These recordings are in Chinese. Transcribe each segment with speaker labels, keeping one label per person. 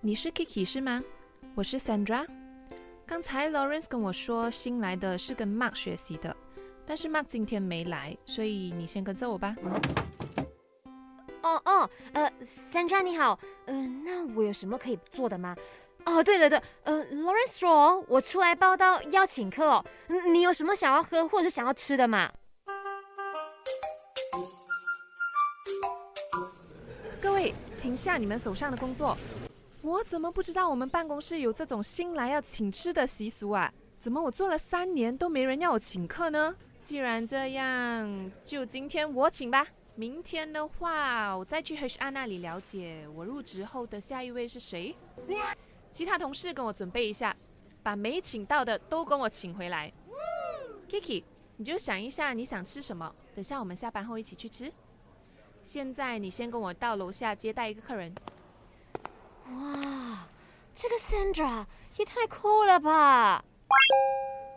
Speaker 1: 你是 Kiki 是吗？我是 Sandra。刚才 Lawrence 跟我说新来的是跟 Mark 学习的，但是 Mark 今天没来，所以你先跟着我吧。
Speaker 2: 哦哦，呃，Sandra 你好，嗯，那我有什么可以做的吗？哦，对对对，呃，Lawrence 说我出来报道要请客哦，你有什么想要喝或者是想要吃的吗？
Speaker 1: 各位，停下你们手上的工作。我怎么不知道我们办公室有这种新来要请吃的习俗啊？怎么我做了三年都没人要我请客呢？既然这样，就今天我请吧。明天的话，我再去 HR 那里了解我入职后的下一位是谁。其他同事跟我准备一下，把没请到的都跟我请回来。Kiki，你就想一下你想吃什么，等下我们下班后一起去吃。现在你先跟我到楼下接待一个客人。
Speaker 2: 哇，这个 Sandra 也太酷了吧！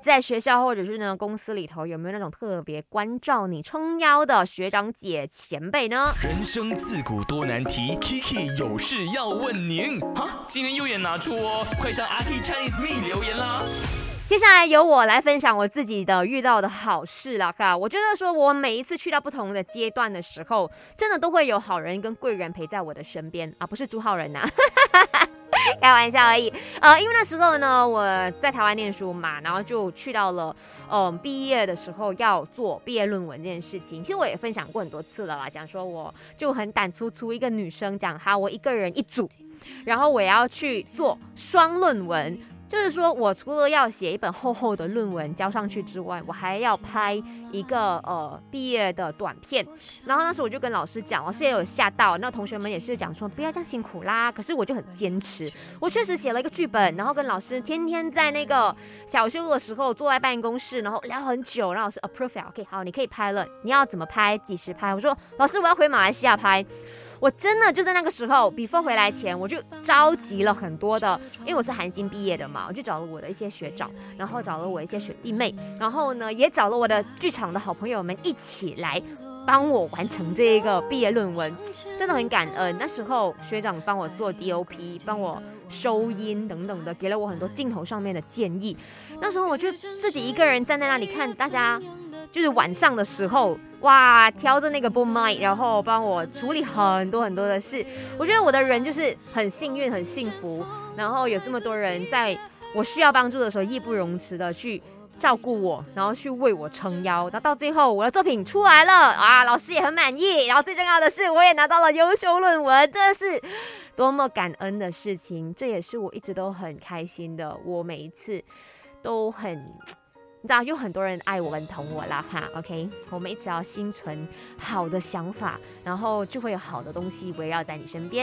Speaker 2: 在学校或者是呢公司里头，有没有那种特别关照你、撑腰的学长姐前辈呢？
Speaker 3: 人生自古多难题，Kiki 有事要问您。哈，今天又演哪出哦？快上阿 K Chinese Me 留言啦！
Speaker 2: 接下来由我来分享我自己的遇到的好事了哈。我觉得说我每一次去到不同的阶段的时候，真的都会有好人跟贵人陪在我的身边啊，不是朱浩人呐，开玩笑而已。呃，因为那时候呢，我在台湾念书嘛，然后就去到了，嗯，毕业的时候要做毕业论文这件事情。其实我也分享过很多次了啦，讲说我就很胆粗粗一个女生，讲哈，我一个人一组，然后我要去做双论文。就是说，我除了要写一本厚厚的论文交上去之外，我还要拍一个呃毕业的短片。然后那时我就跟老师讲，老师也有吓到，那同学们也是讲说不要这样辛苦啦。可是我就很坚持，我确实写了一个剧本，然后跟老师天天在那个小休的时候坐在办公室，然后聊很久，让老师 approve，OK，好，你可以拍了。你要怎么拍？几时拍？我说老师，我要回马来西亚拍。我真的就在那个时候，before 回来前，我就召集了很多的，因为我是韩星毕业的嘛，我就找了我的一些学长，然后找了我一些学弟妹，然后呢，也找了我的剧场的好朋友们一起来帮我完成这一个毕业论文，真的很感恩。那时候学长帮我做 DOP，帮我收音等等的，给了我很多镜头上面的建议。那时候我就自己一个人站在那里看大家。就是晚上的时候，哇，挑着那个 boom mic，然后帮我处理很多很多的事。我觉得我的人就是很幸运、很幸福，然后有这么多人在我需要帮助的时候义不容辞的去照顾我，然后去为我撑腰。那到最后我的作品出来了啊，老师也很满意。然后最重要的是，我也拿到了优秀论文，这是多么感恩的事情！这也是我一直都很开心的。我每一次都很。你知道有很多人爱我们疼我啦哈，OK，我们一直要心存好的想法，然后就会有好的东西围绕在你身边。